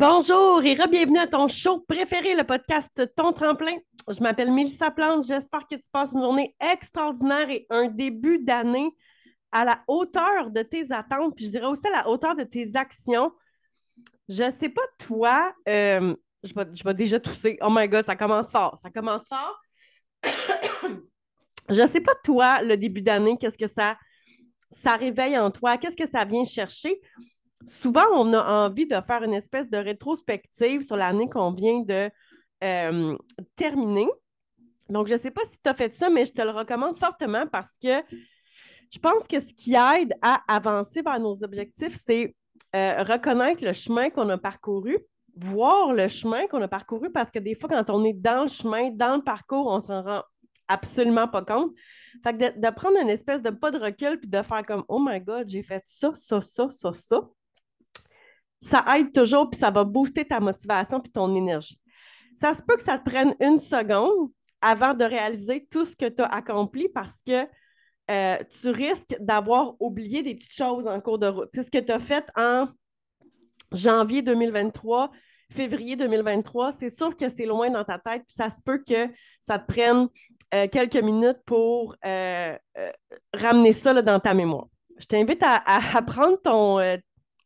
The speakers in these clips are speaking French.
Bonjour et re-bienvenue à ton show préféré, le podcast Ton Tremplin. Je m'appelle Mélissa Plante. J'espère que tu passes une journée extraordinaire et un début d'année à la hauteur de tes attentes, puis je dirais aussi à la hauteur de tes actions. Je ne sais pas toi, euh, je, vais, je vais déjà tousser. Oh my God, ça commence fort. Ça commence fort. je ne sais pas toi, le début d'année, qu'est-ce que ça, ça réveille en toi? Qu'est-ce que ça vient chercher? Souvent, on a envie de faire une espèce de rétrospective sur l'année qu'on vient de euh, terminer. Donc, je ne sais pas si tu as fait ça, mais je te le recommande fortement parce que je pense que ce qui aide à avancer vers nos objectifs, c'est euh, reconnaître le chemin qu'on a parcouru, voir le chemin qu'on a parcouru parce que des fois, quand on est dans le chemin, dans le parcours, on s'en rend absolument pas compte. Fait que de, de, prendre une espèce de pas de recul puis de faire comme Oh my God, j'ai fait ça, ça, ça, ça, ça ça aide toujours, puis ça va booster ta motivation puis ton énergie. Ça se peut que ça te prenne une seconde avant de réaliser tout ce que tu as accompli parce que euh, tu risques d'avoir oublié des petites choses en cours de route. C'est ce que tu as fait en janvier 2023, février 2023, c'est sûr que c'est loin dans ta tête, puis ça se peut que ça te prenne euh, quelques minutes pour euh, ramener ça dans ta mémoire. Je t'invite à, prendre ton,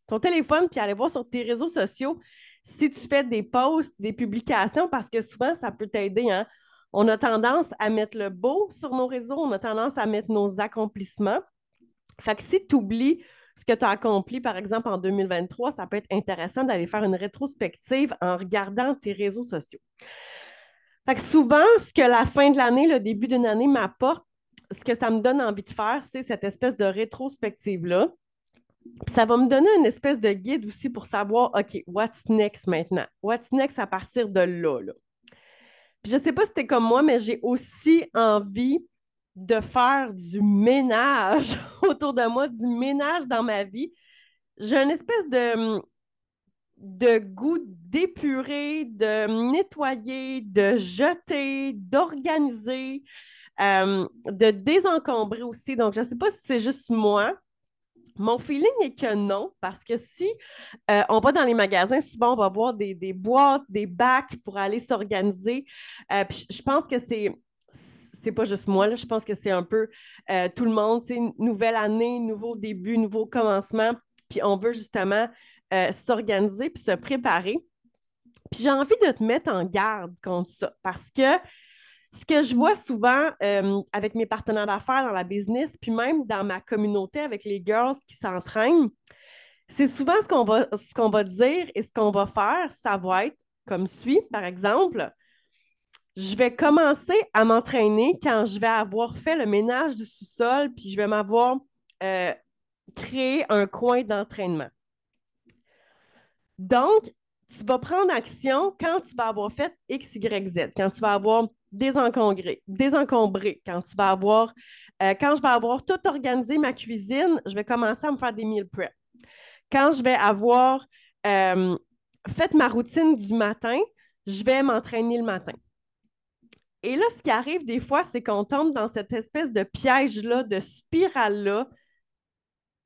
ton téléphone puis aller voir sur tes réseaux sociaux si tu fais des posts, des publications, parce que souvent, ça peut t'aider. Hein? On a tendance à mettre le beau sur nos réseaux, on a tendance à mettre nos accomplissements. Fait que si tu oublies ce que tu as accompli, par exemple, en 2023, ça peut être intéressant d'aller faire une rétrospective en regardant tes réseaux sociaux. Fait que souvent, ce que la fin de l'année, le début d'une année m'apporte, ce que ça me donne envie de faire, c'est cette espèce de rétrospective-là ça va me donner une espèce de guide aussi pour savoir, OK, what's next maintenant? What's next à partir de là? là? Puis je ne sais pas si c'était comme moi, mais j'ai aussi envie de faire du ménage autour de moi, du ménage dans ma vie. J'ai une espèce de, de goût d'épurer, de nettoyer, de jeter, d'organiser, euh, de désencombrer aussi. Donc, je ne sais pas si c'est juste moi, mon feeling est que non, parce que si euh, on va dans les magasins, souvent on va voir des, boîtes, des bacs pour aller s'organiser. Euh, je pense que c'est c'est pas juste moi, là, je pense que c'est un peu euh, tout le monde, nouvelle année, nouveau début, nouveau commencement, puis on veut justement s'organiser puis se préparer. Puis j'ai envie de te mettre en garde contre ça parce que ce que je vois souvent euh, avec mes partenaires d'affaires dans la business, puis même dans ma communauté avec les girls qui s'entraînent, c'est souvent ce qu'on va, va dire et ce qu'on va faire, ça va être comme suit, par exemple. Je vais commencer à m'entraîner quand je vais avoir fait le ménage du sous-sol, puis je vais m'avoir euh, créé un coin d'entraînement. Donc, tu vas prendre action quand tu vas avoir fait X, Y, Z, quand tu vas avoir désencombré, quand tu vas avoir, euh, quand je vais avoir tout organisé ma cuisine, je vais commencer à me faire des meal prep. Quand je vais avoir euh, fait ma routine du matin, je vais m'entraîner le matin. Et là, ce qui arrive des fois, c'est qu'on tombe dans cette espèce de piège-là, de spirale-là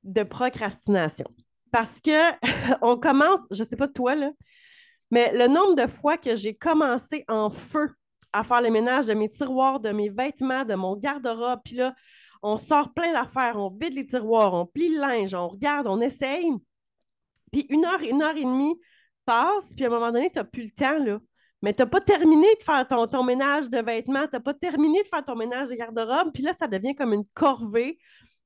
de procrastination. Parce que on commence, je ne sais pas toi, là, mais le nombre de fois que j'ai commencé en feu à faire le ménage de mes tiroirs, de mes vêtements, de mon garde-robe. Puis là, on sort plein d'affaires, on vide les tiroirs, on plie le linge, on regarde, on essaye. Puis une heure, une heure et demie passe, puis à un moment donné, tu n'as plus le temps, là. Mais tu n'as pas terminé de faire ton, ton ménage de vêtements, tu n'as pas terminé de faire ton ménage de garde-robe, puis là, ça devient comme une corvée.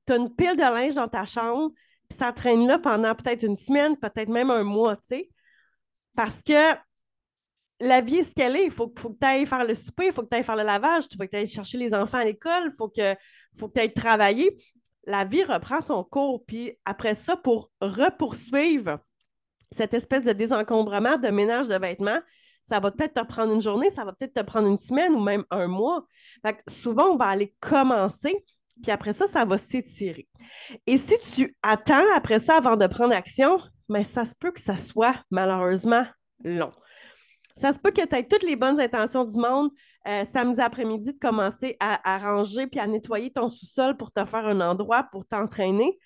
Tu as une pile de linge dans ta chambre, puis ça traîne là pendant peut-être une semaine, peut-être même un mois, tu sais. Parce que la vie est ce qu'elle est. Il faut, que tu ailles faire le souper, il faut que tu ailles faire le lavage, il faut que tu ailles chercher les enfants à l'école, il faut que, tu ailles travailler. La vie reprend son cours. Puis après ça, pour repoursuivre cette espèce de désencombrement, de ménage de vêtements, ça va peut-être te prendre une journée, ça va peut-être te prendre une semaine ou même un mois. souvent, on va aller commencer, puis après ça, ça va s'étirer. Et si tu attends après ça avant de prendre action, mais ça se peut que ça soit malheureusement long. Ça se peut que tu aies toutes les bonnes intentions du monde euh, samedi après-midi de commencer à, ranger puis à nettoyer ton sous-sol pour te faire un endroit pour t'entraîner.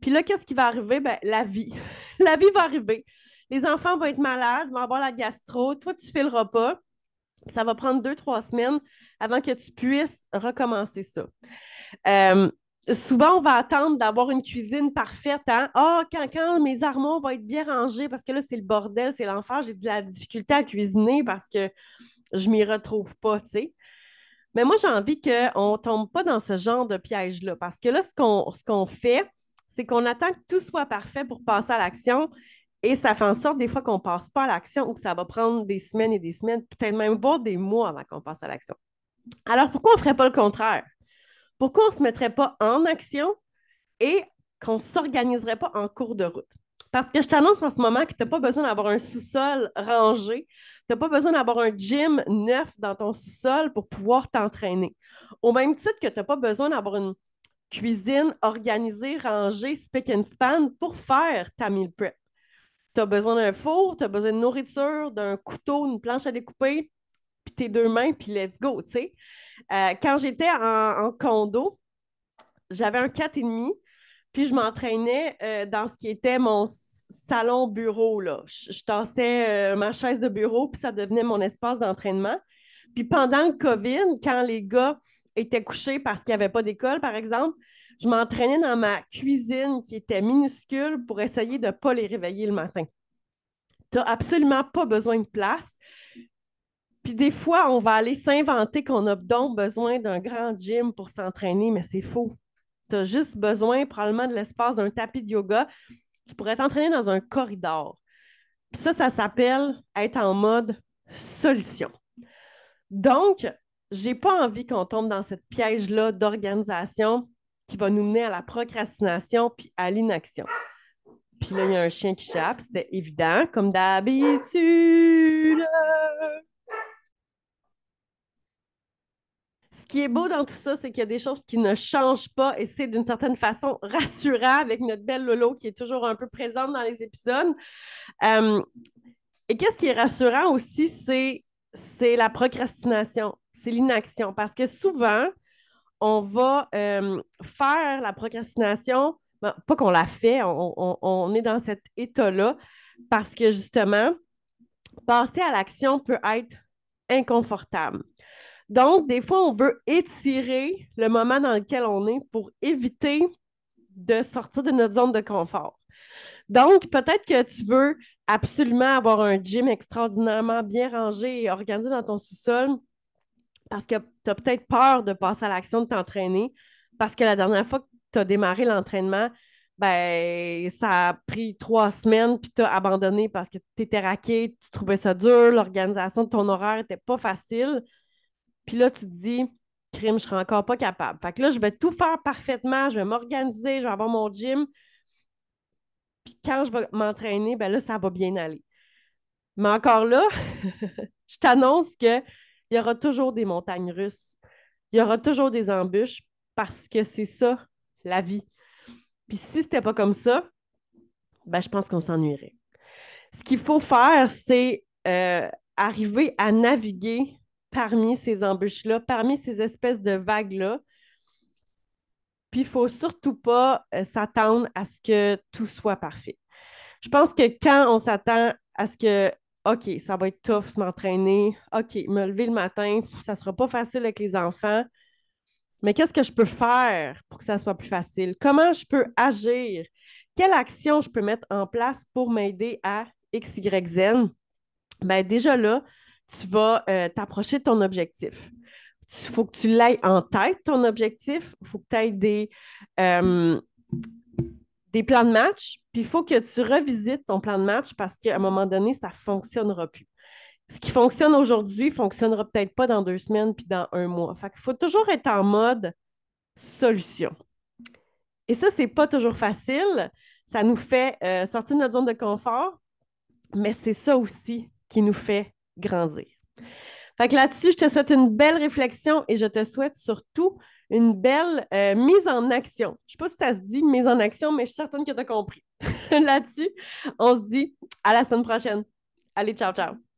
Puis là, qu'est-ce qui va arriver? Ben, la vie. la vie va arriver. Les enfants vont être malades, vont avoir la gastro, toi, tu fileras pas. Ça va prendre deux, trois semaines avant que tu puisses recommencer ça. Euh, souvent, on va attendre d'avoir une cuisine parfaite. Hein? Ah, quand, quand, mes armoires vont être bien rangées, parce que là, c'est le bordel, c'est l'enfer, j'ai de la difficulté à cuisiner parce que je m'y retrouve pas, tu sais. Mais moi, j'ai envie qu'on ne tombe pas dans ce genre de piège-là. Parce que là, ce qu'on ce qu'on fait, c'est qu'on attend que tout soit parfait pour passer à l'action. Et ça fait en sorte des fois qu'on ne passe pas à l'action ou que ça va prendre des semaines et des semaines, peut-être même voire des mois avant qu'on passe à l'action. Alors, pourquoi on ne ferait pas le contraire? Pourquoi on ne se mettrait pas en action et qu'on ne s'organiserait pas en cours de route? Parce que je t'annonce en ce moment que tu n'as pas besoin d'avoir un sous-sol rangé. Tu n'as pas besoin d'avoir un gym neuf dans ton sous-sol pour pouvoir t'entraîner. Au même titre que tu n'as pas besoin d'avoir une cuisine organisée, rangée, spick and span pour faire ta meal prep. Tu as besoin d'un four, tu as besoin de nourriture, d'un couteau, d'une planche à découper, puis tes deux mains, puis let's go, tu sais. Euh, quand j'étais en, condo, j'avais un 4,5 puis je m'entraînais euh, dans ce qui était mon salon bureau. Je tassais euh, ma chaise de bureau, puis ça devenait mon espace d'entraînement. Puis pendant le COVID, quand les gars étaient couchés parce qu'il n'y avait pas d'école, par exemple, je m'entraînais dans ma cuisine qui était minuscule pour essayer de ne pas les réveiller le matin. Tu n'as absolument pas besoin de place. Puis des fois, on va aller s'inventer qu'on a donc besoin d'un grand gym pour s'entraîner, mais c'est faux tu as juste besoin probablement de l'espace d'un tapis de yoga. Tu pourrais t'entraîner dans un corridor. Puis ça, ça s'appelle être en mode solution. Donc, j'ai pas envie qu'on tombe dans cette piège-là d'organisation qui va nous mener à la procrastination puis à l'inaction. Puis là, il y a un chien qui chape, c'était évident, comme d'habitude. ce qui est beau dans tout ça, c'est qu'il y a des choses qui ne changent pas et c'est d'une certaine façon rassurant avec notre belle Lolo qui est toujours un peu présente dans les épisodes. Euh, et qu'est-ce qui est rassurant aussi, c'est, c'est la procrastination, c'est l'inaction. Parce que souvent, on va euh, faire la procrastination, ben, pas qu'on la fait, on, on est dans cet état-là parce que justement, passer à l'action peut être inconfortable. Donc, des fois, on veut étirer le moment dans lequel on est pour éviter de sortir de notre zone de confort. Donc, peut-être que tu veux absolument avoir un gym extraordinairement bien rangé et organisé dans ton sous-sol parce que tu as peut-être peur de passer à l'action de t'entraîner parce que la dernière fois que tu as démarré l'entraînement, ben, ça a pris trois semaines, puis tu as abandonné parce que tu étais raqué, tu trouvais ça dur, l'organisation de ton horaire n'était pas facile. Puis là, tu te dis, crime, je serai encore pas capable. Fait que là, je vais tout faire parfaitement, je vais m'organiser, je vais avoir mon gym. Puis quand je vais m'entraîner, ben là, ça va bien aller. Mais encore là, je t'annonce qu'il y aura toujours des montagnes russes. Il y aura toujours des embûches parce que c'est ça, la vie. Puis si c'était pas comme ça, ben je pense qu'on s'ennuierait. Ce qu'il faut faire, c'est euh, arriver à naviguer parmi ces embûches-là, parmi ces espèces de vagues-là. Puis il ne faut surtout pas euh, s'attendre à ce que tout soit parfait. Je pense que quand on s'attend à ce que, OK, ça va être tough m'entraîner, OK, me lever le matin, ça ne sera pas facile avec les enfants, mais qu'est-ce que je peux faire pour que ça soit plus facile? Comment je peux agir? Quelle action je peux mettre en place pour m'aider à X, Y, Z? Bien, déjà là, tu vas euh, t'approcher de ton objectif. Il faut que tu l'aies en tête, ton objectif. Il faut que tu aies des, euh, des plans de match. Puis il faut que tu revisites ton plan de match parce qu'à un moment donné, ça ne fonctionnera plus. Ce qui fonctionne aujourd'hui ne fonctionnera peut-être pas dans deux semaines puis dans un mois. Fait faut toujours être en mode solution. Et ça, ce n'est pas toujours facile. Ça nous fait euh, sortir de notre zone de confort, mais c'est ça aussi qui nous fait grandir. Fait que là-dessus, je te souhaite une belle réflexion et je te souhaite surtout une belle euh, mise en action. Je ne sais pas si ça se dit mise en action, mais je suis certaine que tu as compris. là-dessus, on se dit à la semaine prochaine. Allez, ciao, ciao.